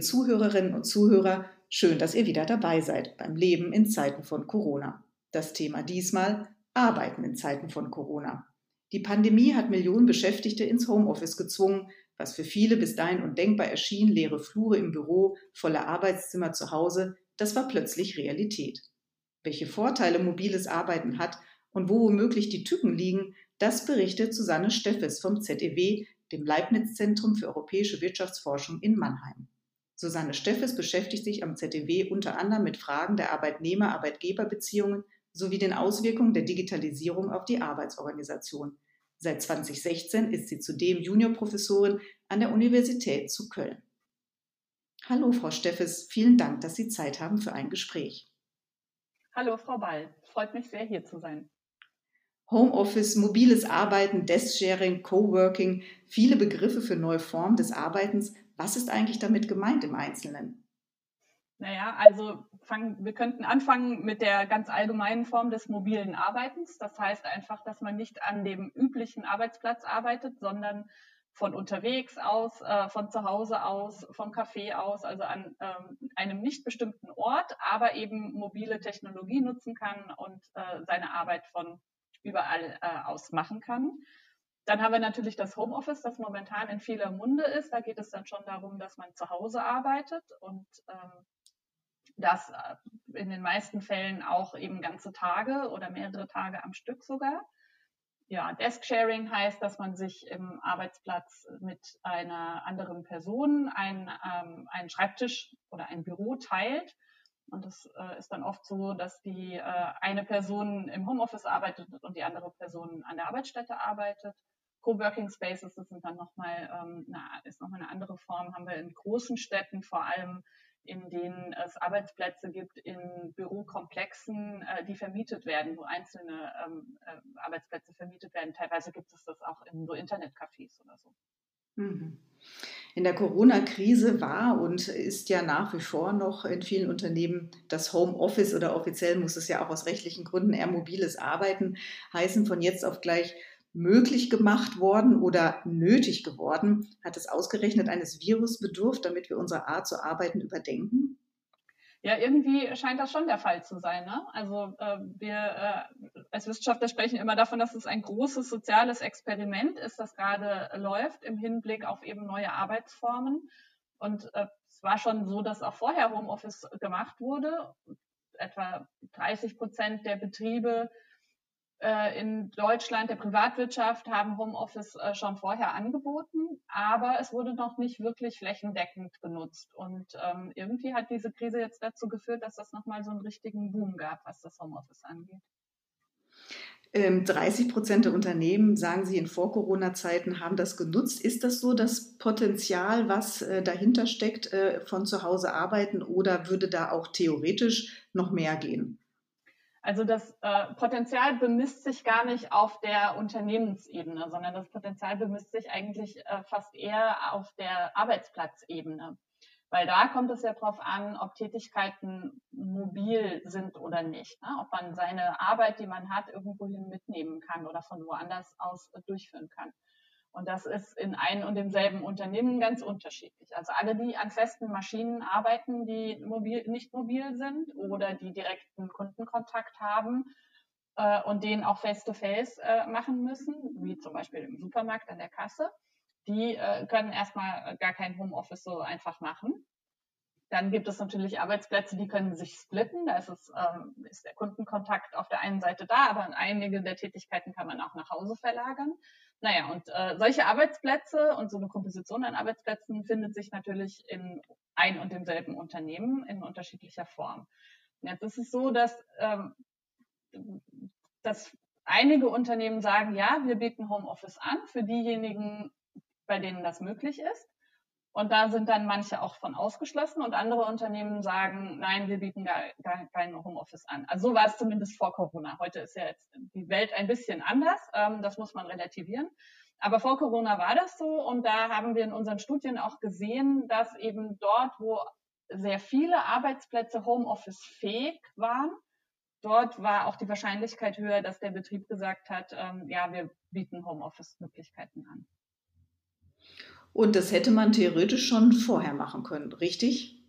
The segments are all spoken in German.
Zuhörerinnen und Zuhörer, schön, dass ihr wieder dabei seid beim Leben in Zeiten von Corona. Das Thema diesmal Arbeiten in Zeiten von Corona. Die Pandemie hat Millionen Beschäftigte ins Homeoffice gezwungen, was für viele bis dahin undenkbar erschien, leere Flure im Büro, volle Arbeitszimmer zu Hause, das war plötzlich Realität. Welche Vorteile mobiles Arbeiten hat und wo womöglich die Tücken liegen, das berichtet Susanne Steffes vom ZEW, dem Leibniz-Zentrum für europäische Wirtschaftsforschung in Mannheim. Susanne Steffes beschäftigt sich am ZEW unter anderem mit Fragen der Arbeitnehmer-Arbeitgeber-Beziehungen sowie den Auswirkungen der Digitalisierung auf die Arbeitsorganisation. Seit 2016 ist sie zudem Juniorprofessorin an der Universität zu Köln. Hallo, Frau Steffes, vielen Dank, dass Sie Zeit haben für ein Gespräch. Hallo, Frau Ball, freut mich sehr, hier zu sein. Homeoffice, mobiles Arbeiten, Desk-Sharing, Coworking, viele Begriffe für neue Formen des Arbeitens. Was ist eigentlich damit gemeint im Einzelnen? Naja, also fang, wir könnten anfangen mit der ganz allgemeinen Form des mobilen Arbeitens. Das heißt einfach, dass man nicht an dem üblichen Arbeitsplatz arbeitet, sondern von unterwegs aus, äh, von zu Hause aus, vom Café aus, also an ähm, einem nicht bestimmten Ort, aber eben mobile Technologie nutzen kann und äh, seine Arbeit von überall äh, aus machen kann. Dann haben wir natürlich das Homeoffice, das momentan in vieler Munde ist. Da geht es dann schon darum, dass man zu Hause arbeitet und ähm, das äh, in den meisten Fällen auch eben ganze Tage oder mehrere Tage am Stück sogar. Ja, Desk-Sharing heißt, dass man sich im Arbeitsplatz mit einer anderen Person einen, ähm, einen Schreibtisch oder ein Büro teilt. Und das äh, ist dann oft so, dass die äh, eine Person im Homeoffice arbeitet und die andere Person an der Arbeitsstätte arbeitet. Coworking Spaces, das sind dann nochmal, ähm, ist nochmal eine andere Form, haben wir in großen Städten vor allem in denen es Arbeitsplätze gibt in Bürokomplexen, äh, die vermietet werden, wo einzelne ähm, äh, Arbeitsplätze vermietet werden. Teilweise gibt es das auch in so Internetcafés oder so. Mhm. In der Corona-Krise war und ist ja nach wie vor noch in vielen Unternehmen das Homeoffice oder offiziell muss es ja auch aus rechtlichen Gründen eher mobiles Arbeiten heißen, von jetzt auf gleich möglich gemacht worden oder nötig geworden? Hat es ausgerechnet eines Virus bedurft, damit wir unsere Art zu arbeiten überdenken? Ja, irgendwie scheint das schon der Fall zu sein. Ne? Also äh, wir äh, als Wissenschaftler sprechen immer davon, dass es ein großes soziales Experiment ist, das gerade läuft im Hinblick auf eben neue Arbeitsformen. Und äh, es war schon so, dass auch vorher Homeoffice gemacht wurde. Etwa 30 Prozent der Betriebe in Deutschland, der Privatwirtschaft, haben Homeoffice äh, schon vorher angeboten, aber es wurde noch nicht wirklich flächendeckend genutzt. Und ähm, irgendwie hat diese Krise jetzt dazu geführt, dass das nochmal so einen richtigen Boom gab, was das Homeoffice angeht. 30 ähm, Prozent der Unternehmen, sagen Sie, in Vor-Corona-Zeiten haben das genutzt. Ist das so das Potenzial, was äh, dahinter steckt, von zu Hause arbeiten oder würde da auch theoretisch noch mehr gehen? Also das äh, Potenzial bemisst sich gar nicht auf der Unternehmensebene, sondern das Potenzial bemisst sich eigentlich äh, fast eher auf der Arbeitsplatzebene. Weil da kommt es ja darauf an, ob Tätigkeiten mobil sind oder nicht. Ne? Ob man seine Arbeit, die man hat, irgendwohin mitnehmen kann oder von woanders aus durchführen kann. Und das ist in einem und demselben Unternehmen ganz unterschiedlich. Also alle, die an festen Maschinen arbeiten, die mobil, nicht mobil sind oder die direkten Kundenkontakt haben äh, und den auch face-to-face äh, machen müssen, wie zum Beispiel im Supermarkt an der Kasse, die äh, können erstmal gar kein Homeoffice so einfach machen. Dann gibt es natürlich Arbeitsplätze, die können sich splitten. Da ist, es, ähm, ist der Kundenkontakt auf der einen Seite da, aber einige der Tätigkeiten kann man auch nach Hause verlagern. Naja, und äh, solche Arbeitsplätze und so eine Komposition an Arbeitsplätzen findet sich natürlich in ein und demselben Unternehmen in unterschiedlicher Form. Jetzt ist es so, dass, ähm, dass einige Unternehmen sagen, ja, wir bieten Homeoffice an für diejenigen, bei denen das möglich ist. Und da sind dann manche auch von ausgeschlossen und andere Unternehmen sagen, nein, wir bieten gar, gar kein Homeoffice an. Also so war es zumindest vor Corona. Heute ist ja jetzt die Welt ein bisschen anders. Ähm, das muss man relativieren. Aber vor Corona war das so und da haben wir in unseren Studien auch gesehen, dass eben dort, wo sehr viele Arbeitsplätze Homeoffice fähig waren, dort war auch die Wahrscheinlichkeit höher, dass der Betrieb gesagt hat, ähm, ja, wir bieten Homeoffice-Möglichkeiten an. Und das hätte man theoretisch schon vorher machen können, richtig?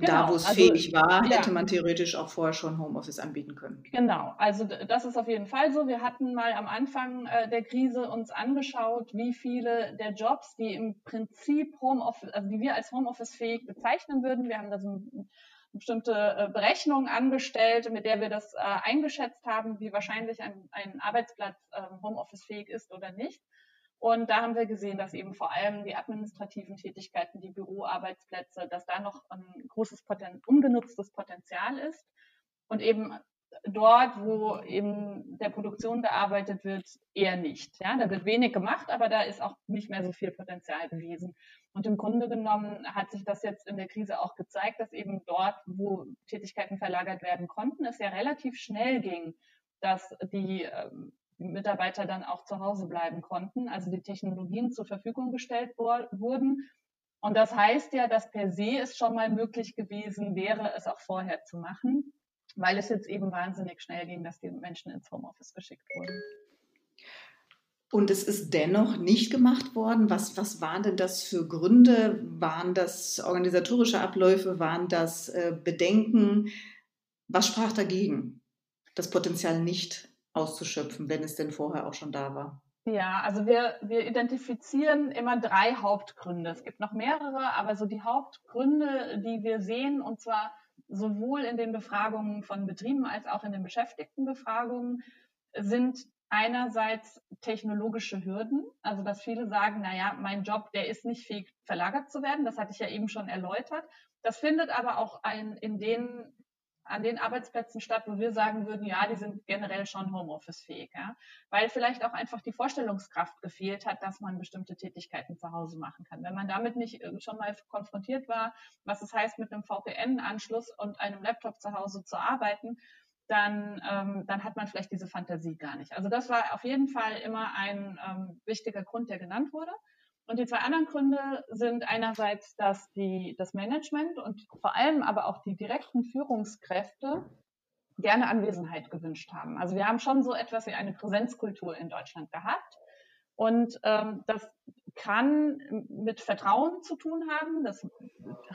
Genau, da, wo es also, fähig war, ja. hätte man theoretisch auch vorher schon Homeoffice anbieten können. Genau, also das ist auf jeden Fall so. Wir hatten mal am Anfang äh, der Krise uns angeschaut, wie viele der Jobs, die im Prinzip Homeoffice, also die wir als Homeoffice-fähig bezeichnen würden. Wir haben da so eine bestimmte äh, Berechnung angestellt, mit der wir das äh, eingeschätzt haben, wie wahrscheinlich ein, ein Arbeitsplatz ähm, Homeoffice-fähig ist oder nicht. Und da haben wir gesehen, dass eben vor allem die administrativen Tätigkeiten, die Büroarbeitsplätze, dass da noch ein großes Poten ungenutztes Potenzial ist. Und eben dort, wo eben der Produktion gearbeitet wird, eher nicht. Ja, da wird wenig gemacht, aber da ist auch nicht mehr so viel Potenzial gewesen. Und im Grunde genommen hat sich das jetzt in der Krise auch gezeigt, dass eben dort, wo Tätigkeiten verlagert werden konnten, es ja relativ schnell ging, dass die ähm, Mitarbeiter dann auch zu Hause bleiben konnten, also die Technologien zur Verfügung gestellt wurden. Und das heißt ja, dass per se es schon mal möglich gewesen wäre, es auch vorher zu machen, weil es jetzt eben wahnsinnig schnell ging, dass die Menschen ins Homeoffice geschickt wurden. Und es ist dennoch nicht gemacht worden. Was, was waren denn das für Gründe? Waren das organisatorische Abläufe? Waren das äh, Bedenken? Was sprach dagegen, das Potenzial nicht auszuschöpfen, wenn es denn vorher auch schon da war? Ja, also wir, wir identifizieren immer drei Hauptgründe. Es gibt noch mehrere, aber so die Hauptgründe, die wir sehen, und zwar sowohl in den Befragungen von Betrieben als auch in den Beschäftigtenbefragungen, sind einerseits technologische Hürden, also dass viele sagen, naja, mein Job, der ist nicht fähig verlagert zu werden, das hatte ich ja eben schon erläutert. Das findet aber auch ein, in den an den Arbeitsplätzen statt, wo wir sagen würden, ja, die sind generell schon Homeoffice-fähig, ja? weil vielleicht auch einfach die Vorstellungskraft gefehlt hat, dass man bestimmte Tätigkeiten zu Hause machen kann. Wenn man damit nicht äh, schon mal konfrontiert war, was es heißt, mit einem VPN-Anschluss und einem Laptop zu Hause zu arbeiten, dann, ähm, dann hat man vielleicht diese Fantasie gar nicht. Also das war auf jeden Fall immer ein ähm, wichtiger Grund, der genannt wurde. Und die zwei anderen Gründe sind einerseits, dass die, das Management und vor allem aber auch die direkten Führungskräfte gerne Anwesenheit gewünscht haben. Also wir haben schon so etwas wie eine Präsenzkultur in Deutschland gehabt. Und ähm, das kann mit Vertrauen zu tun haben. Das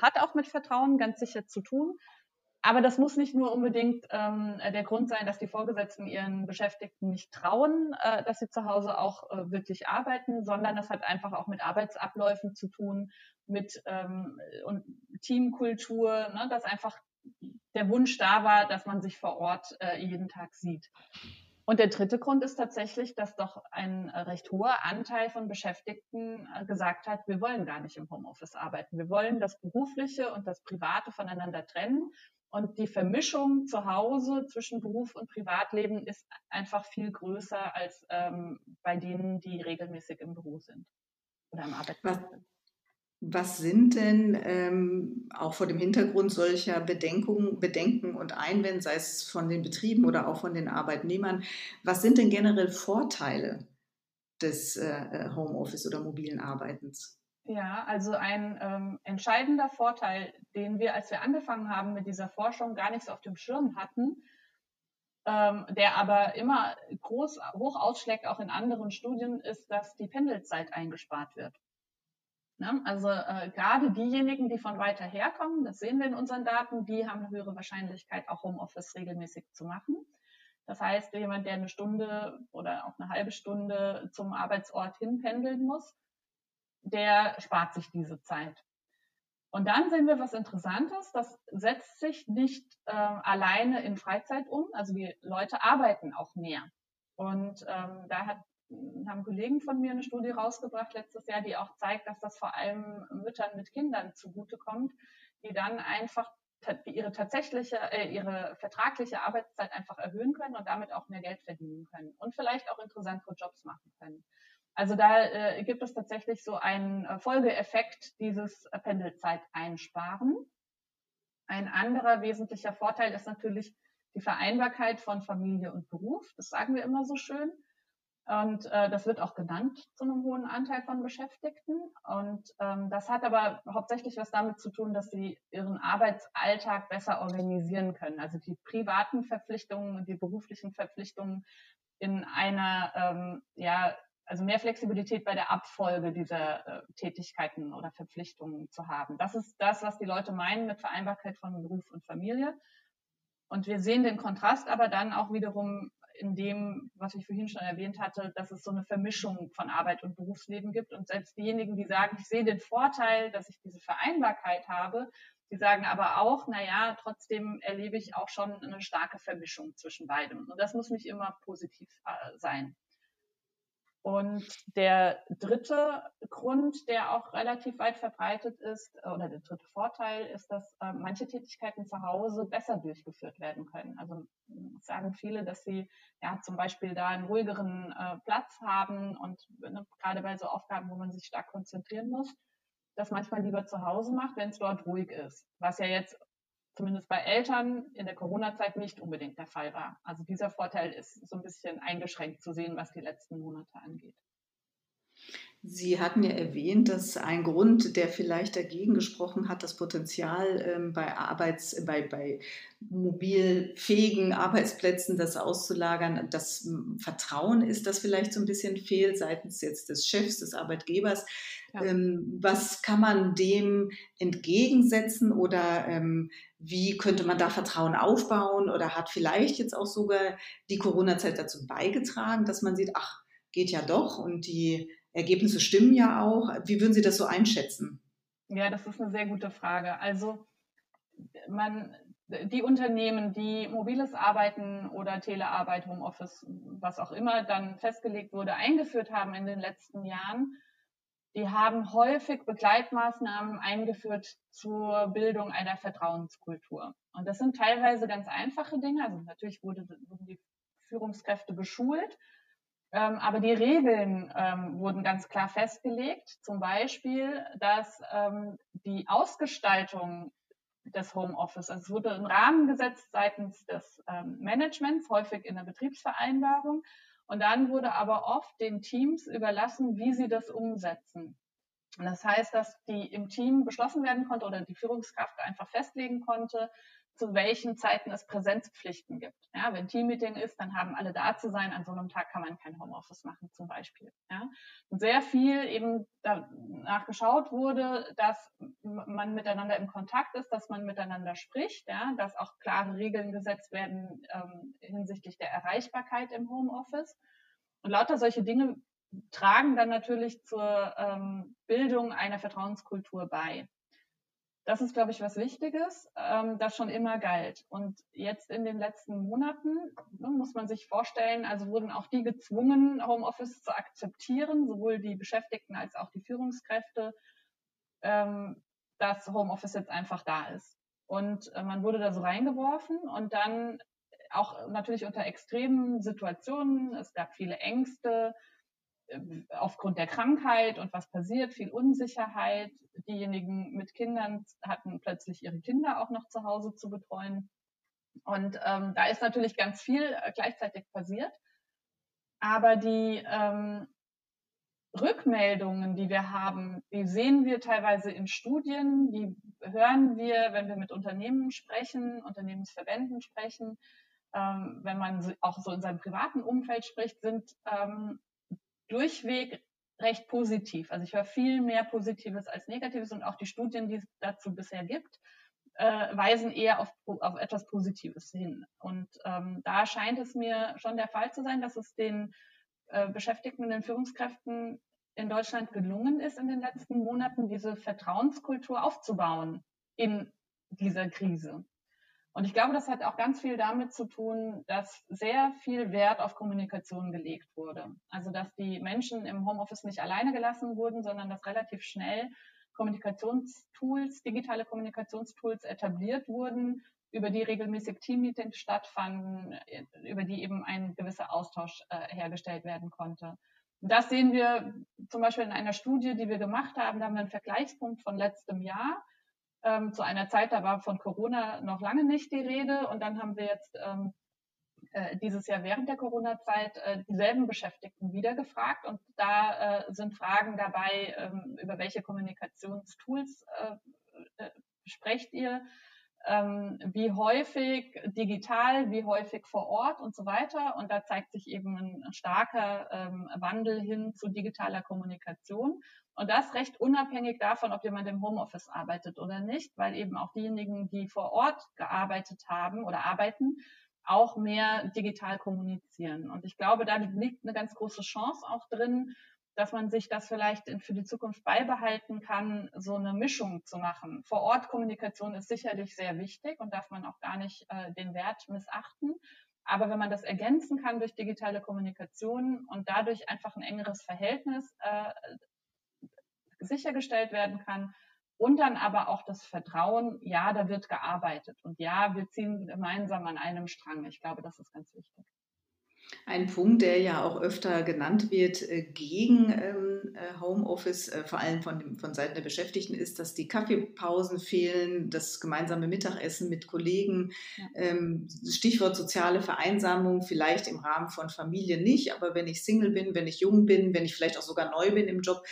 hat auch mit Vertrauen ganz sicher zu tun. Aber das muss nicht nur unbedingt ähm, der Grund sein, dass die Vorgesetzten ihren Beschäftigten nicht trauen, äh, dass sie zu Hause auch äh, wirklich arbeiten, sondern das hat einfach auch mit Arbeitsabläufen zu tun, mit ähm, und Teamkultur, ne, dass einfach der Wunsch da war, dass man sich vor Ort äh, jeden Tag sieht. Und der dritte Grund ist tatsächlich, dass doch ein recht hoher Anteil von Beschäftigten äh, gesagt hat, wir wollen gar nicht im Homeoffice arbeiten. Wir wollen das Berufliche und das Private voneinander trennen. Und die Vermischung zu Hause zwischen Beruf und Privatleben ist einfach viel größer als ähm, bei denen, die regelmäßig im Büro sind oder im Arbeitsplatz sind. Was sind denn ähm, auch vor dem Hintergrund solcher Bedenkungen, Bedenken und Einwände, sei es von den Betrieben oder auch von den Arbeitnehmern, was sind denn generell Vorteile des äh, äh Homeoffice oder mobilen Arbeitens? Ja, also ein ähm, entscheidender Vorteil, den wir, als wir angefangen haben mit dieser Forschung, gar nicht so auf dem Schirm hatten, ähm, der aber immer groß hoch ausschlägt, auch in anderen Studien, ist, dass die Pendelzeit eingespart wird. Ne? Also äh, gerade diejenigen, die von weiter herkommen, das sehen wir in unseren Daten, die haben eine höhere Wahrscheinlichkeit, auch Homeoffice regelmäßig zu machen. Das heißt, jemand, der eine Stunde oder auch eine halbe Stunde zum Arbeitsort hinpendeln muss, der spart sich diese Zeit. Und dann sehen wir was Interessantes, das setzt sich nicht äh, alleine in Freizeit um, also die Leute arbeiten auch mehr. Und ähm, da hat, haben Kollegen von mir eine Studie rausgebracht letztes Jahr, die auch zeigt, dass das vor allem Müttern mit Kindern zugutekommt, die dann einfach ihre tatsächliche, äh, ihre vertragliche Arbeitszeit einfach erhöhen können und damit auch mehr Geld verdienen können und vielleicht auch interessantere Jobs machen können. Also da äh, gibt es tatsächlich so einen äh, Folgeeffekt dieses äh, Pendelzeit einsparen. Ein anderer wesentlicher Vorteil ist natürlich die Vereinbarkeit von Familie und Beruf. Das sagen wir immer so schön. Und äh, das wird auch genannt zu einem hohen Anteil von Beschäftigten. Und ähm, das hat aber hauptsächlich was damit zu tun, dass sie ihren Arbeitsalltag besser organisieren können. Also die privaten Verpflichtungen und die beruflichen Verpflichtungen in einer ähm, ja, also mehr Flexibilität bei der Abfolge dieser äh, Tätigkeiten oder Verpflichtungen zu haben. Das ist das, was die Leute meinen mit Vereinbarkeit von Beruf und Familie. Und wir sehen den Kontrast aber dann auch wiederum in dem, was ich vorhin schon erwähnt hatte, dass es so eine Vermischung von Arbeit und Berufsleben gibt. Und selbst diejenigen, die sagen, ich sehe den Vorteil, dass ich diese Vereinbarkeit habe, die sagen aber auch, na ja, trotzdem erlebe ich auch schon eine starke Vermischung zwischen beidem. Und das muss nicht immer positiv äh, sein. Und der dritte Grund, der auch relativ weit verbreitet ist, äh, oder der dritte Vorteil, ist, dass äh, manche Tätigkeiten zu Hause besser durchgeführt werden können. Also sagen viele, dass sie ja zum Beispiel da einen ruhigeren äh, Platz haben und ne, gerade bei so Aufgaben, wo man sich stark konzentrieren muss, das manchmal lieber zu Hause macht, wenn es dort ruhig ist. Was ja jetzt zumindest bei Eltern in der Corona-Zeit nicht unbedingt der Fall war. Also dieser Vorteil ist so ein bisschen eingeschränkt zu sehen, was die letzten Monate angeht. Sie hatten ja erwähnt, dass ein Grund, der vielleicht dagegen gesprochen hat, das Potenzial ähm, bei Arbeits, bei, bei mobilfähigen Arbeitsplätzen das auszulagern, das Vertrauen ist, das vielleicht so ein bisschen fehlt seitens jetzt des Chefs, des Arbeitgebers. Ja. Ähm, was kann man dem entgegensetzen oder ähm, wie könnte man da Vertrauen aufbauen oder hat vielleicht jetzt auch sogar die Corona-Zeit dazu beigetragen, dass man sieht, ach, geht ja doch und die Ergebnisse stimmen ja auch. Wie würden Sie das so einschätzen? Ja, das ist eine sehr gute Frage. Also man, die Unternehmen, die mobiles Arbeiten oder Telearbeit, Homeoffice, was auch immer dann festgelegt wurde, eingeführt haben in den letzten Jahren, die haben häufig Begleitmaßnahmen eingeführt zur Bildung einer Vertrauenskultur. Und das sind teilweise ganz einfache Dinge. Also natürlich wurde, wurden die Führungskräfte geschult, ähm, aber die Regeln ähm, wurden ganz klar festgelegt. Zum Beispiel, dass ähm, die Ausgestaltung des Homeoffice, also es wurde ein Rahmen gesetzt seitens des ähm, Managements, häufig in der Betriebsvereinbarung. Und dann wurde aber oft den Teams überlassen, wie sie das umsetzen. Und das heißt, dass die im Team beschlossen werden konnte oder die Führungskraft einfach festlegen konnte, zu welchen Zeiten es Präsenzpflichten gibt. Ja, wenn Teammeeting ist, dann haben alle da zu sein. An so einem Tag kann man kein Homeoffice machen, zum Beispiel. Ja. Und sehr viel eben danach geschaut wurde, dass man miteinander im Kontakt ist, dass man miteinander spricht, ja, dass auch klare Regeln gesetzt werden ähm, hinsichtlich der Erreichbarkeit im Homeoffice. Und lauter solche Dinge tragen dann natürlich zur ähm, Bildung einer Vertrauenskultur bei. Das ist, glaube ich, was Wichtiges, ähm, das schon immer galt. Und jetzt in den letzten Monaten ne, muss man sich vorstellen, also wurden auch die gezwungen, Homeoffice zu akzeptieren, sowohl die Beschäftigten als auch die Führungskräfte, ähm, dass Homeoffice jetzt einfach da ist. Und äh, man wurde da so reingeworfen und dann auch natürlich unter extremen Situationen. Es gab viele Ängste, aufgrund der Krankheit und was passiert, viel Unsicherheit. Diejenigen mit Kindern hatten plötzlich ihre Kinder auch noch zu Hause zu betreuen. Und ähm, da ist natürlich ganz viel äh, gleichzeitig passiert. Aber die ähm, Rückmeldungen, die wir haben, die sehen wir teilweise in Studien, die hören wir, wenn wir mit Unternehmen sprechen, Unternehmensverbänden sprechen, ähm, wenn man auch so in seinem privaten Umfeld spricht, sind ähm, durchweg recht positiv. Also ich höre viel mehr Positives als Negatives und auch die Studien, die es dazu bisher gibt, äh, weisen eher auf, auf etwas Positives hin. Und ähm, da scheint es mir schon der Fall zu sein, dass es den äh, Beschäftigten und den Führungskräften in Deutschland gelungen ist, in den letzten Monaten diese Vertrauenskultur aufzubauen in dieser Krise. Und ich glaube, das hat auch ganz viel damit zu tun, dass sehr viel Wert auf Kommunikation gelegt wurde. Also, dass die Menschen im Homeoffice nicht alleine gelassen wurden, sondern dass relativ schnell Kommunikationstools, digitale Kommunikationstools etabliert wurden, über die regelmäßig Teammeetings stattfanden, über die eben ein gewisser Austausch äh, hergestellt werden konnte. Das sehen wir zum Beispiel in einer Studie, die wir gemacht haben. Da haben wir einen Vergleichspunkt von letztem Jahr ähm, zu einer Zeit, da war von Corona noch lange nicht die Rede. Und dann haben wir jetzt ähm, äh, dieses Jahr während der Corona-Zeit äh, dieselben Beschäftigten wieder gefragt. Und da äh, sind Fragen dabei, ähm, über welche Kommunikationstools äh, äh, sprecht ihr? Ähm, wie häufig digital, wie häufig vor Ort und so weiter. Und da zeigt sich eben ein, starker ähm, Wandel hin zu digitaler Kommunikation. Und das recht unabhängig davon, ob jemand im Homeoffice arbeitet oder nicht, weil eben auch diejenigen, die vor Ort gearbeitet haben oder arbeiten, auch mehr digital kommunizieren. Und ich glaube, da liegt eine ganz große Chance auch drin, dass man sich das vielleicht für die Zukunft beibehalten kann, so eine Mischung zu machen. Vor Ort Kommunikation ist sicherlich sehr wichtig und darf man auch gar nicht äh, den Wert missachten. Aber wenn man das ergänzen kann durch digitale Kommunikation und dadurch einfach ein engeres Verhältnis äh, sichergestellt werden kann, und dann aber auch das Vertrauen, ja, da wird gearbeitet und ja, wir ziehen gemeinsam an einem Strang. Ich glaube, das ist ganz wichtig. Ein Punkt, der ja auch öfter genannt wird äh, gegen ähm, äh, Homeoffice, äh, vor allem von, von Seiten der Beschäftigten, ist, dass die Kaffeepausen fehlen, das gemeinsame Mittagessen mit Kollegen. Ja. Ähm, Stichwort soziale Vereinsamung, vielleicht im Rahmen von Familie nicht, aber wenn ich Single bin, wenn ich jung bin, wenn ich vielleicht auch sogar neu bin im Job,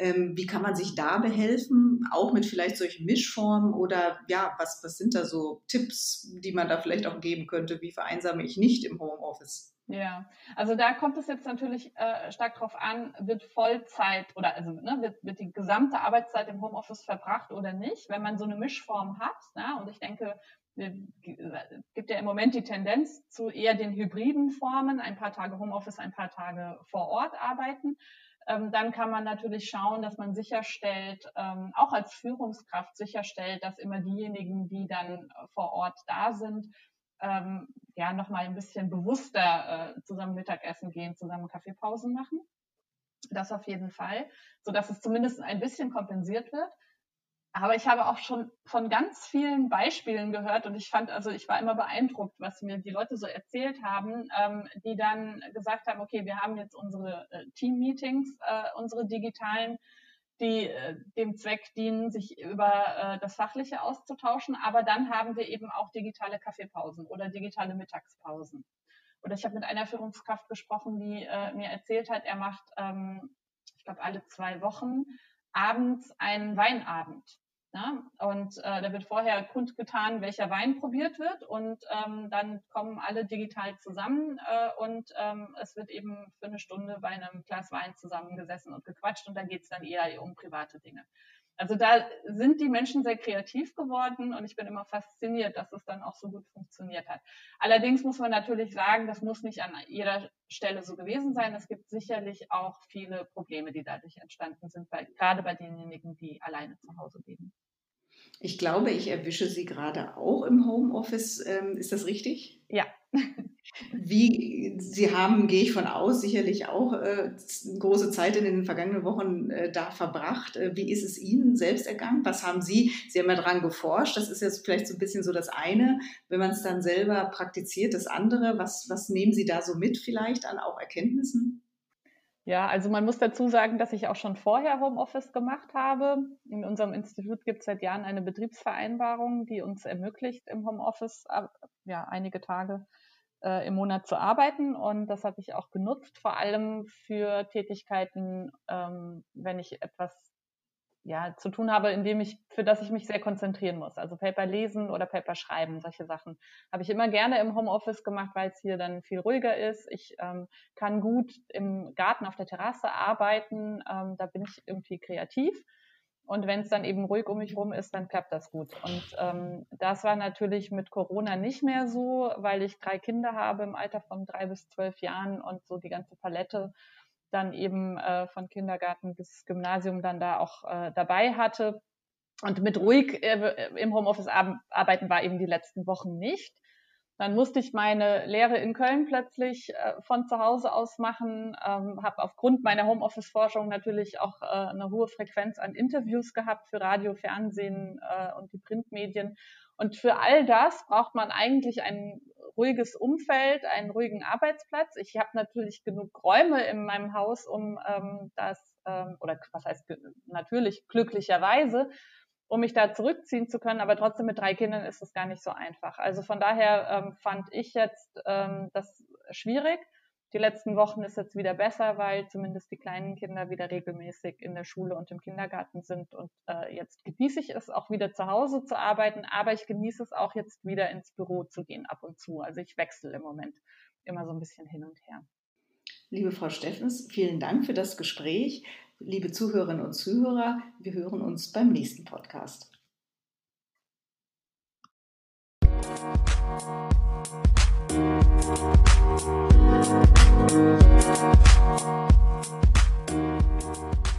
ähm, wie kann man sich da behelfen, auch mit vielleicht solchen Mischformen oder ja, was, was sind da so Tipps, die man da vielleicht auch geben könnte? Wie vereinsame ich nicht im Homeoffice? Ja, also da kommt es jetzt natürlich äh, stark drauf an, wird Vollzeit oder also ne, wird, wird die gesamte Arbeitszeit im Homeoffice verbracht oder nicht, wenn man so eine Mischform hat. Ne, und ich denke, gibt ja im Moment die Tendenz zu eher den hybriden Formen, ein paar Tage Homeoffice, ein paar Tage vor Ort arbeiten. Ähm, dann kann man natürlich schauen, dass man sicherstellt, ähm, auch als Führungskraft sicherstellt, dass immer diejenigen, die dann vor Ort da sind, ähm, ja nochmal ein bisschen bewusster äh, zusammen Mittagessen gehen, zusammen Kaffeepausen machen. Das auf jeden Fall, so dass es zumindest ein bisschen kompensiert wird. Aber ich habe auch schon von ganz vielen Beispielen gehört und ich fand, also ich war immer beeindruckt, was mir die Leute so erzählt haben, ähm, die dann gesagt haben, okay, wir haben jetzt unsere äh, Team-Meetings, äh, unsere digitalen, die äh, dem Zweck dienen, sich über äh, das Fachliche auszutauschen. Aber dann haben wir eben auch digitale Kaffeepausen oder digitale Mittagspausen. Oder ich habe mit einer Führungskraft gesprochen, die äh, mir erzählt hat, er macht, ähm, ich glaube, alle zwei Wochen abends einen Weinabend. Ja? Und äh, da wird vorher kundgetan, welcher Wein probiert wird und ähm, dann kommen alle digital zusammen äh, und ähm, es wird eben für eine Stunde bei einem Glas Wein zusammengesessen und gequatscht und dann geht es dann eher um private Dinge. Also da sind die Menschen sehr kreativ geworden und ich bin immer fasziniert, dass es dann auch so gut funktioniert hat. Allerdings muss man natürlich sagen, das muss nicht an jeder Stelle so gewesen sein. Es gibt sicherlich auch viele Probleme, die dadurch entstanden sind, bei, gerade bei denjenigen, die alleine zu Hause leben. Ich glaube, ich erwische Sie gerade auch im Homeoffice. Ähm, ist das richtig? Ja. Wie, Sie haben, gehe ich von aus, sicherlich auch äh, große Zeit in den vergangenen Wochen äh, da verbracht. Äh, wie ist es Ihnen selbst ergangen? Was haben Sie? Sie haben ja daran geforscht. Das ist jetzt vielleicht so ein bisschen so das eine. Wenn man es dann selber praktiziert, das andere. Was, was nehmen Sie da so mit vielleicht an auch Erkenntnissen? Ja, also man muss dazu sagen, dass ich auch schon vorher Homeoffice gemacht habe. In unserem Institut gibt es seit Jahren eine Betriebsvereinbarung, die uns ermöglicht, im Homeoffice ja, einige Tage äh, im Monat zu arbeiten. Und das habe ich auch genutzt, vor allem für Tätigkeiten, ähm, wenn ich etwas ja, zu tun habe, in dem ich, für das ich mich sehr konzentrieren muss. Also Paper lesen oder Paper schreiben, solche Sachen. Habe ich immer gerne im Homeoffice gemacht, weil es hier dann viel ruhiger ist. Ich ähm, kann gut im Garten auf der Terrasse arbeiten. Ähm, da bin ich irgendwie kreativ. Und wenn es dann eben ruhig um mich rum ist, dann klappt das gut. Und ähm, das war natürlich mit Corona nicht mehr so, weil ich drei Kinder habe im Alter von drei bis zwölf Jahren und so die ganze Palette dann eben äh, von Kindergarten bis Gymnasium dann da auch äh, dabei hatte. Und mit ruhig äh, im Homeoffice arbeiten war eben die letzten Wochen nicht. Dann musste ich meine Lehre in Köln plötzlich äh, von zu Hause aus machen, ähm, habe aufgrund meiner Homeoffice-Forschung natürlich auch äh, eine hohe Frequenz an Interviews gehabt für Radio, Fernsehen äh, und die Printmedien. Und für all das braucht man eigentlich ein ruhiges Umfeld, einen ruhigen Arbeitsplatz. Ich habe natürlich genug Räume in meinem Haus, um ähm, das, ähm, oder was heißt natürlich glücklicherweise, um mich da zurückziehen zu können. Aber trotzdem mit drei Kindern ist es gar nicht so einfach. Also von daher ähm, fand ich jetzt ähm, das schwierig. Die letzten Wochen ist jetzt wieder besser, weil zumindest die kleinen Kinder wieder regelmäßig in der Schule und im Kindergarten sind. Und äh, jetzt genieße ich es auch wieder zu Hause zu arbeiten, aber ich genieße es auch jetzt wieder ins Büro zu gehen ab und zu. Also ich wechsle im Moment immer so ein bisschen hin und her. Liebe Frau Steffens, vielen Dank für das Gespräch. Liebe Zuhörerinnen und Zuhörer, wir hören uns beim nächsten Podcast. Thank you.